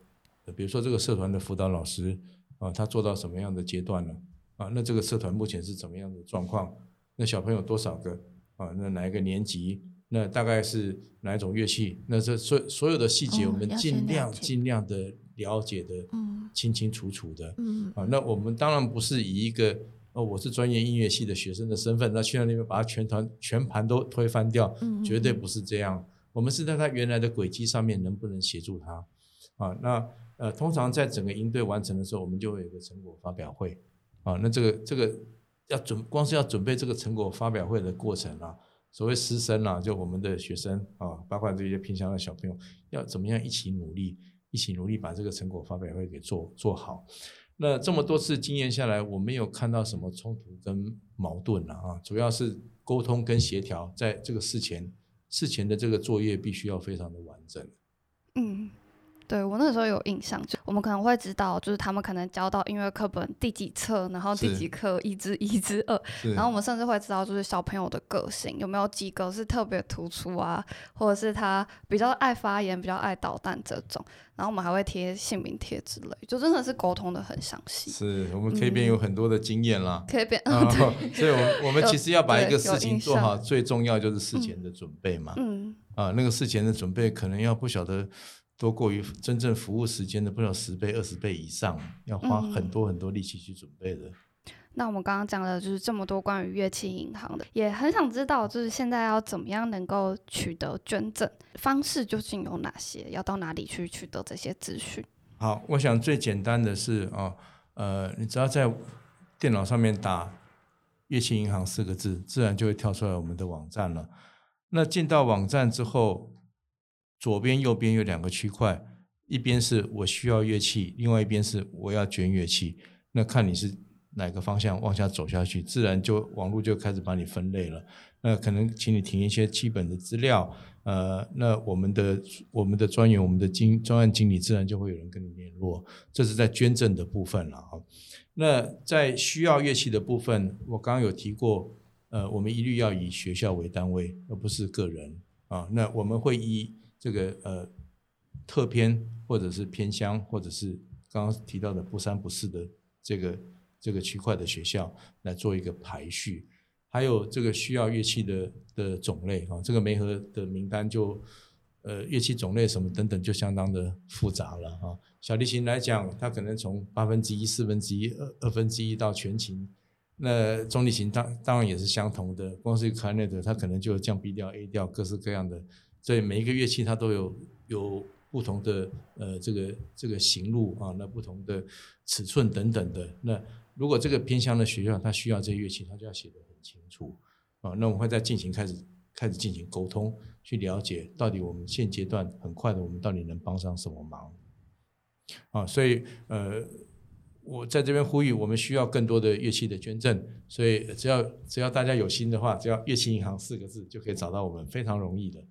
呃比如说这个社团的辅导老师啊，他做到什么样的阶段了啊？那这个社团目前是怎么样的状况？那小朋友多少个啊？那哪一个年级？那大概是哪一种乐器？那这所所有的细节，哦我们尽量解尽量的了解的嗯清清楚楚的。嗯啊，那我们当然不是以一个哦，我是专业音乐系的学生的身份，那去到那边把他全团全盘都推翻掉，嗯绝对不是这样。我们是在他原来的轨迹上面，能不能协助他？啊，那呃，通常在整个营队完成的时候，我们就会有个成果发表会。啊，那这个这个要准，光是要准备这个成果发表会的过程啊，所谓师生啊，就我们的学生啊，包括这些偏乡的小朋友，要怎么样一起努力，一起努力把这个成果发表会给做做好。那这么多次经验下来，我没有看到什么冲突跟矛盾了啊，主要是沟通跟协调，在这个事前事前的这个作业必须要非常的完整。嗯，对我那时候有印象，就我们可能会知道，就是他们可能教到音乐课本第几册，然后第几课一至一至二，然后我们甚至会知道，就是小朋友的个性有没有几个是特别突出啊，或者是他比较爱发言、比较爱捣蛋这种。然后我们还会贴姓名贴之类，就真的是沟通的很详细，是我们 K 边有很多的经验啦。可以变。啊，所以，我们我们其实要把一个事情做好，最重要就是事前的准备嘛。嗯，啊，那个事前的准备可能要不晓得多过于真正服务时间的不知道十倍、二十倍以上，要花嗯很多很多力气去准备的。那我们刚刚讲的就是这么多关于乐器银行的，也很想知道，就是现在要怎么样能够取得捐赠方式究竟有哪些？要到哪里去取得这些资讯？好，我想最简单的是啊，呃，你只要在电脑上面打“乐器银行”四个字，自然就会跳出来我们的网站了。那进到网站之后，左边、右边有两个区块，一边是我需要乐器，另外一边是我要捐乐器。那看你是哪个方向往下走下去，自然就网络就开始把你分类了。那可能请你填一些基本的资料，呃，那我们的我们的专员、我们的经专案经理，自然就会有人跟你联络。这是在捐赠的部分了啊。那在需要乐器的部分，我刚刚有提过，呃，我们一律要以学校为单位，而不是个人啊。那我们会以这个呃特偏或者是偏乡，或者是刚刚提到的不三不四的这个这个区块的学校来做一个排序。还有这个需要乐器的的种类啊，这个媒合的名单就呃乐器种类什么等等就相当的复杂了啊。小提琴来讲，它可能从八分之一、四分之一、二二分之一到全琴。那中提琴当当然也是相同的，光是 c l a n e t 它可能就降 B 调、A 调，各式各样的。所以每一个乐器它都有有不同的呃这个这个行路啊，那不同的尺寸等等的。那如果这个偏向的学校它需要这些乐器，它就要写得很清楚啊。那我们会在进行开始开始进行沟通，去了解到底我们现阶段很快的我们到底能帮上什么忙啊。所以呃，我在这边呼吁，我们需要更多的乐器的捐赠。所以只要只要大家有心的话，只要“乐器银行”四个字就可以找到我们，非常容易的。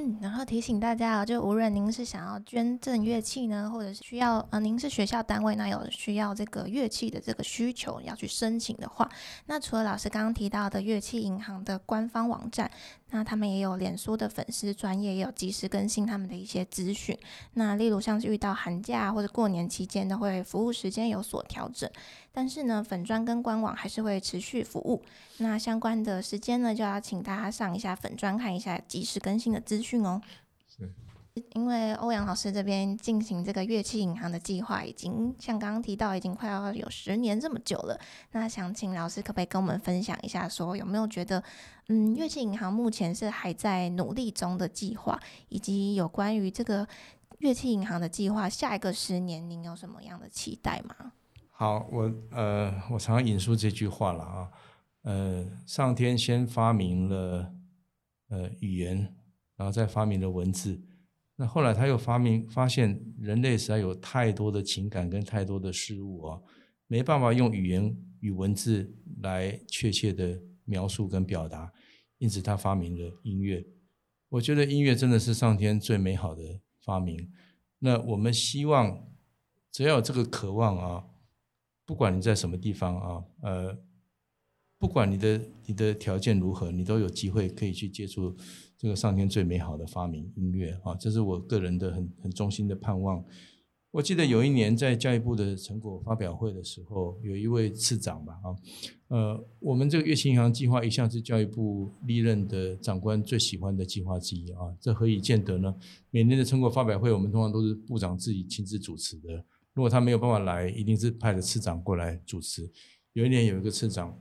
嗯，然后提醒大家啊，就无论您是想要捐赠乐器呢，或者是需要呃，您是学校单位，那有需要这个乐器的这个需求要去申请的话，那除了老师刚刚提到的乐器银行的官方网站，那他们也有脸书的粉丝专业，也有及时更新他们的一些资讯。那例如像是遇到寒假或者过年期间，都会服务时间有所调整，但是呢，粉专跟官网还是会持续服务。那相关的时间呢，就要请大家上一下粉专看一下及时更新的资讯哦。是。因为欧阳老师这边进行这个乐器银行的计划，已经像刚刚提到，已经快要有十年这么久了。那想请老师可不可以跟我们分享一下，说有没有觉得，嗯，乐器银行目前是还在努力中的计划，以及有关于这个乐器银行的计划，下一个十年您有什么样的期待吗？好，我呃，我常常引述这句话了啊，呃，上天先发明了呃语言，然后再发明了文字，那后来他又发明发现，人类实在有太多的情感跟太多的事物啊，没办法用语言与文字来确切的描述跟表达，因此他发明了音乐。我觉得音乐真的是上天最美好的发明。那我们希望，只要有这个渴望啊，不管你在什么地方啊，呃，不管你的你的条件如何，你都有机会可以去接触这个上天最美好的发明——音乐啊！这是我个人的很很衷心的盼望。我记得有一年在教育部的成果发表会的时候，有一位次长吧，啊，呃，我们这个乐器银行计划一向是教育部历任的长官最喜欢的计划之一啊，这何以见得呢？每年的成果发表会，我们通常都是部长自己亲自主持的。如果他没有办法来，一定是派了次长过来主持。有一年有一个次长，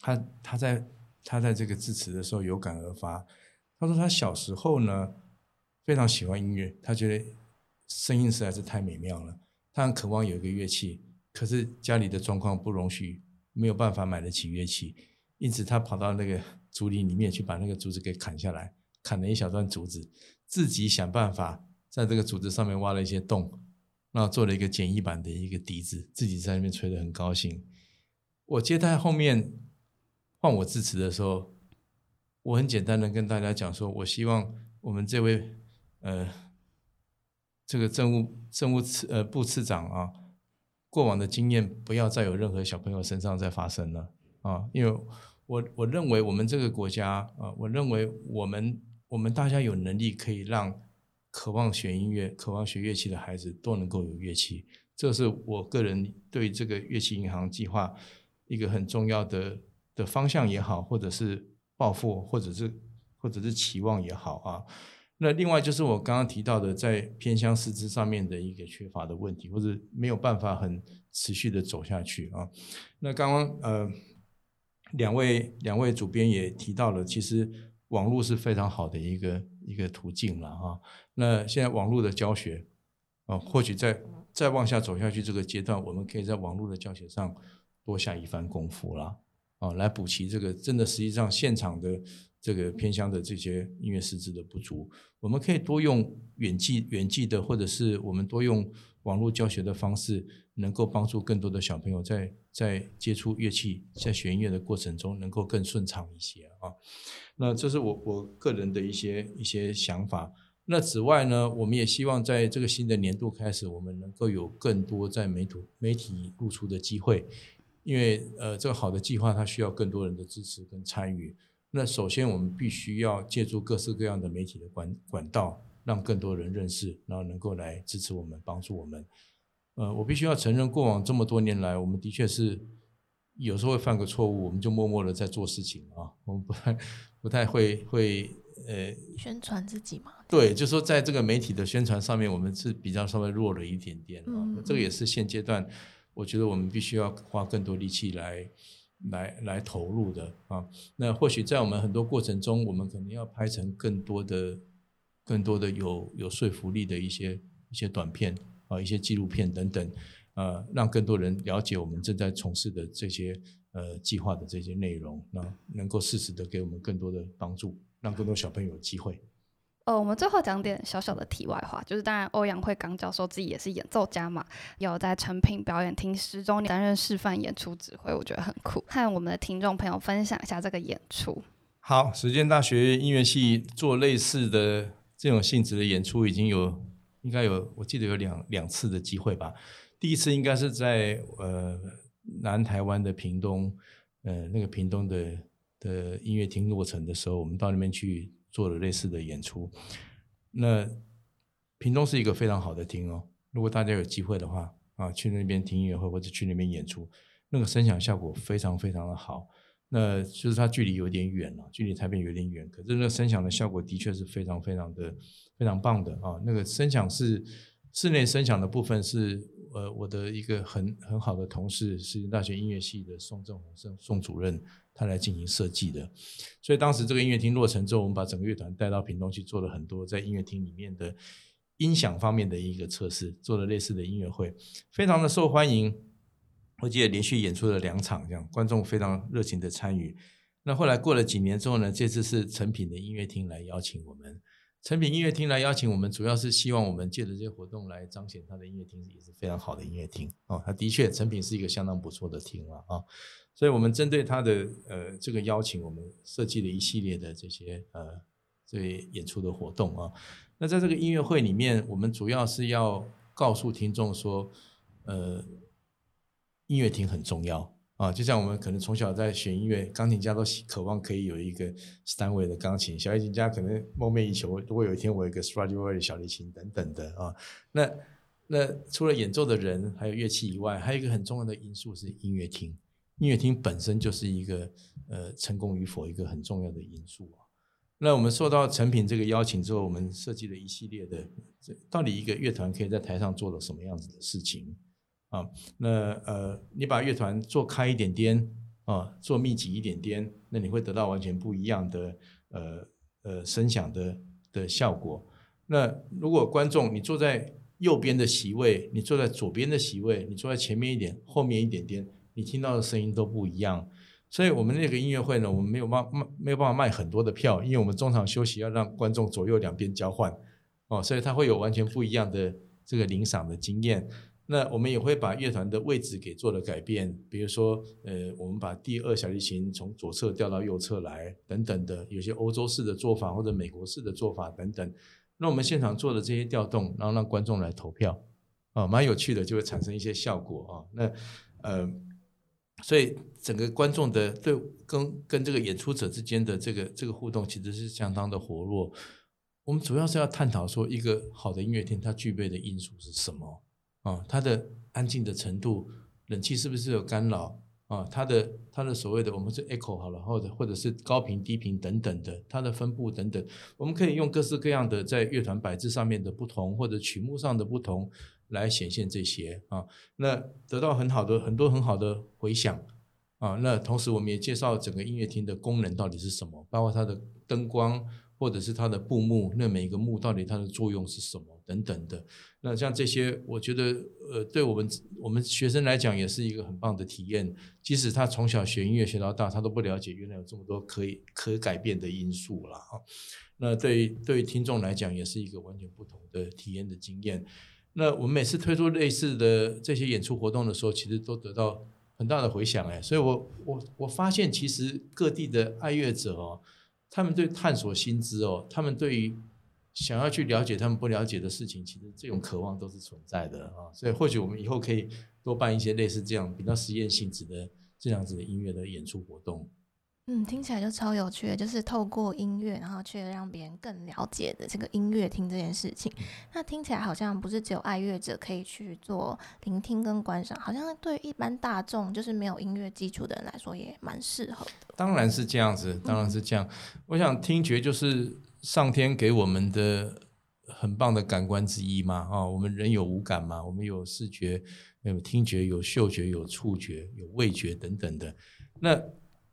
他他在他在这个致辞的时候有感而发，他说他小时候呢非常喜欢音乐，他觉得。声音实在是太美妙了，他很渴望有一个乐器，可是家里的状况不容许，没有办法买得起乐器，因此他跑到那个竹林里面去把那个竹子给砍下来，砍了一小段竹子，自己想办法在这个竹子上面挖了一些洞，然后做了一个简易版的一个笛子，自己在那边吹得很高兴。我接待后面换我致辞的时候，我很简单的跟大家讲说，我希望我们这位呃。这个政务政务次呃部次长啊，过往的经验不要再有任何小朋友身上再发生了啊！因为我我认为我们这个国家啊，我认为我们我们大家有能力可以让渴望学音乐、渴望学乐器的孩子都能够有乐器，这是我个人对这个乐器银行计划一个很重要的的方向也好，或者是抱负，或者是或者是期望也好啊。那另外就是我刚刚提到的，在偏乡师资上面的一个缺乏的问题，或者没有办法很持续的走下去啊。那刚刚呃两位两位主编也提到了，其实网络是非常好的一个一个途径了啊。那现在网络的教学啊，或许在再往下走下去这个阶段，我们可以在网络的教学上多下一番功夫了啊，来补齐这个真的实际上现场的。这个偏乡的这些音乐师资的不足，我们可以多用远距远距的，或者是我们多用网络教学的方式，能够帮助更多的小朋友在在接触乐器、在学音乐的过程中，能够更顺畅一些啊。那这是我我个人的一些一些想法。那此外呢，我们也希望在这个新的年度开始，我们能够有更多在媒体媒体露出的机会，因为呃，这个好的计划它需要更多人的支持跟参与。那首先，我们必须要借助各式各样的媒体的管管道，让更多人认识，然后能够来支持我们、帮助我们。呃，我必须要承认，过往这么多年来，我们的确是有时候会犯个错误，我们就默默的在做事情啊，我们不太不太会会呃宣传自己嘛。对，就说在这个媒体的宣传上面，我们是比较稍微弱了一点点啊。这个也是现阶段，我觉得我们必须要花更多力气来。来来投入的啊，那或许在我们很多过程中，我们可能要拍成更多的、更多的有有说服力的一些一些短片啊，一些纪录片等等，呃，让更多人了解我们正在从事的这些呃计划的这些内容，那能够适时的给我们更多的帮助，让更多小朋友有机会。呃，我们最后讲点小小的题外话，就是当然欧阳慧刚教授自己也是演奏家嘛，有在成品表演厅十周年担任示范演出指挥，我觉得很酷，和我们的听众朋友分享一下这个演出。好，实践大学音乐系做类似的这种性质的演出，已经有应该有我记得有两两次的机会吧。第一次应该是在呃南台湾的屏东，呃那个屏东的的音乐厅落成的时候，我们到那边去。做了类似的演出，那屏东是一个非常好的厅哦。如果大家有机会的话啊，去那边听音乐会或者去那边演出，那个声响效果非常非常的好。那就是它距离有点远了，距离台北有点远，可是那个声响的效果的确是非常非常的非常棒的啊。那个声响是室内声响的部分是呃我的一个很很好的同事，是大学音乐系的宋正宏宋宋主任。他来进行设计的，所以当时这个音乐厅落成之后，我们把整个乐团带到屏东去做了很多在音乐厅里面的音响方面的一个测试，做了类似的音乐会，非常的受欢迎。我记得连续演出了两场，这样观众非常热情的参与。那后来过了几年之后呢，这次是成品的音乐厅来邀请我们，成品音乐厅来邀请我们，主要是希望我们借着这些活动来彰显他的音乐厅也是非常好的音乐厅哦。它的确，成品是一个相当不错的厅了啊。所以，我们针对他的呃这个邀请，我们设计了一系列的这些呃这些演出的活动啊。那在这个音乐会里面，我们主要是要告诉听众说，呃，音乐厅很重要。啊，就像我们可能从小在学音乐，钢琴家都渴望可以有一个单位的钢琴，小提琴家可能梦寐以求，如果有一天我有一个 Stradivari 小提琴等等的啊，那那除了演奏的人还有乐器以外，还有一个很重要的因素是音乐厅，音乐厅本身就是一个呃成功与否一个很重要的因素啊。那我们受到成品这个邀请之后，我们设计了一系列的，这到底一个乐团可以在台上做了什么样子的事情？啊，那呃，你把乐团做开一点点啊，做密集一点点，那你会得到完全不一样的呃呃声响的的效果。那如果观众你坐在右边的席位，你坐在左边的席位，你坐在前面一点，后面一点点，你听到的声音都不一样。所以我们那个音乐会呢，我们没有办卖没有办法卖很多的票，因为我们中场休息要让观众左右两边交换哦，所以他会有完全不一样的这个领赏的经验。那我们也会把乐团的位置给做了改变，比如说，呃，我们把第二小提琴从左侧调到右侧来，等等的，有些欧洲式的做法或者美国式的做法等等。那我们现场做的这些调动，然后让观众来投票，啊，蛮有趣的，就会产生一些效果啊。那，呃，所以整个观众的对跟跟这个演出者之间的这个这个互动，其实是相当的活络。我们主要是要探讨说，一个好的音乐厅它具备的因素是什么。啊，它的安静的程度，冷气是不是有干扰啊？它的它的所谓的我们是 echo 好了，或者或者是高频低频等等的，它的分布等等，我们可以用各式各样的在乐团摆置上面的不同，或者曲目上的不同来显现这些啊。那得到很好的很多很好的回响啊。那同时我们也介绍整个音乐厅的功能到底是什么，包括它的灯光。或者是它的布幕，那每一个幕到底它的作用是什么等等的。那像这些，我觉得呃，对我们我们学生来讲也是一个很棒的体验。即使他从小学音乐学到大，他都不了解原来有这么多可以可改变的因素了哈。那对对听众来讲，也是一个完全不同的体验的经验。那我们每次推出类似的这些演出活动的时候，其实都得到很大的回响哎。所以我我我发现，其实各地的爱乐者哦。他们对探索新知哦，他们对于想要去了解他们不了解的事情，其实这种渴望都是存在的啊。所以或许我们以后可以多办一些类似这样比较实验性质的这样子的音乐的演出活动。嗯，听起来就超有趣的，就是透过音乐，然后去让别人更了解的这个音乐厅这件事情。那听起来好像不是只有爱乐者可以去做聆听跟观赏，好像对一般大众，就是没有音乐基础的人来说，也蛮适合的。当然是这样子，当然是这样。我想听觉就是上天给我们的很棒的感官之一嘛，啊，我们人有五感嘛，我们有视觉、有听觉、有嗅觉、有触觉、有味觉等等的，那。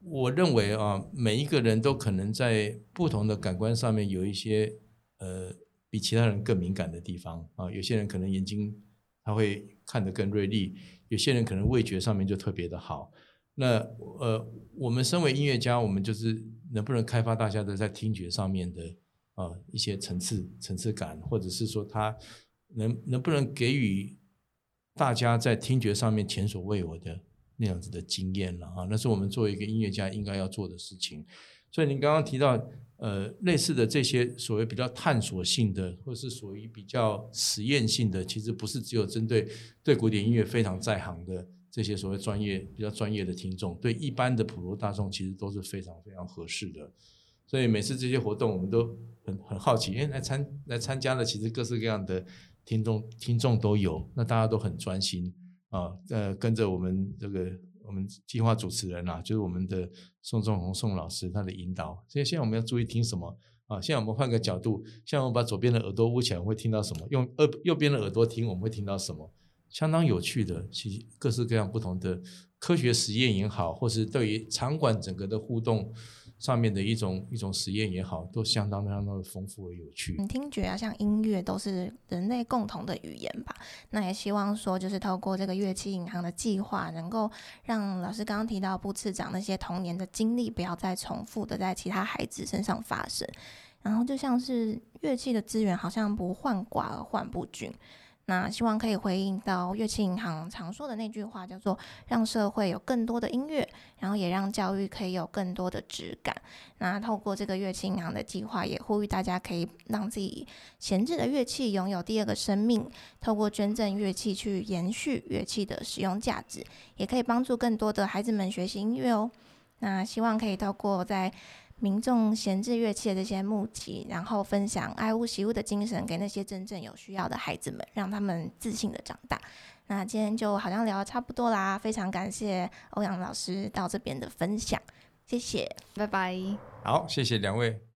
我认为啊，每一个人都可能在不同的感官上面有一些呃比其他人更敏感的地方啊。有些人可能眼睛他会看得更锐利，有些人可能味觉上面就特别的好。那呃，我们身为音乐家，我们就是能不能开发大家的在听觉上面的啊一些层次层次感，或者是说他能能不能给予大家在听觉上面前所未有的。那样子的经验了啊，那是我们作为一个音乐家应该要做的事情。所以您刚刚提到，呃，类似的这些所谓比较探索性的，或是属于比较实验性的，其实不是只有针对对古典音乐非常在行的这些所谓专业比较专业的听众，对一般的普罗大众其实都是非常非常合适的。所以每次这些活动，我们都很很好奇，哎，来参来参加的其实各式各样的听众听众都有，那大家都很专心。啊，呃，跟着我们这个我们计划主持人啊，就是我们的宋仲宏宋老师他的引导。所以现在我们要注意听什么啊？现在我们换个角度，现在我们把左边的耳朵捂起来，会听到什么？用右右边的耳朵听，我们会听到什么？相当有趣的，其实各式各样不同的科学实验也好，或是对于场馆整个的互动。上面的一种一种实验也好，都相当相当的丰富而有趣。听觉啊，像音乐都是人类共同的语言吧。那也希望说，就是透过这个乐器银行的计划，能够让老师刚刚提到布次长那些童年的经历，不要再重复的在其他孩子身上发生。然后就像是乐器的资源好像不患寡而患不均。那希望可以回应到乐器银行常说的那句话，叫做让社会有更多的音乐，然后也让教育可以有更多的质感。那透过这个乐器银行的计划，也呼吁大家可以让自己闲置的乐器拥有第二个生命，透过捐赠乐器去延续乐器的使用价值，也可以帮助更多的孩子们学习音乐哦。那希望可以透过在民众闲置乐器的这些募集，然后分享爱屋习屋的精神给那些真正有需要的孩子们，让他们自信的长大。那今天就好像聊的差不多啦，非常感谢欧阳老师到这边的分享，谢谢，拜拜。好，谢谢两位。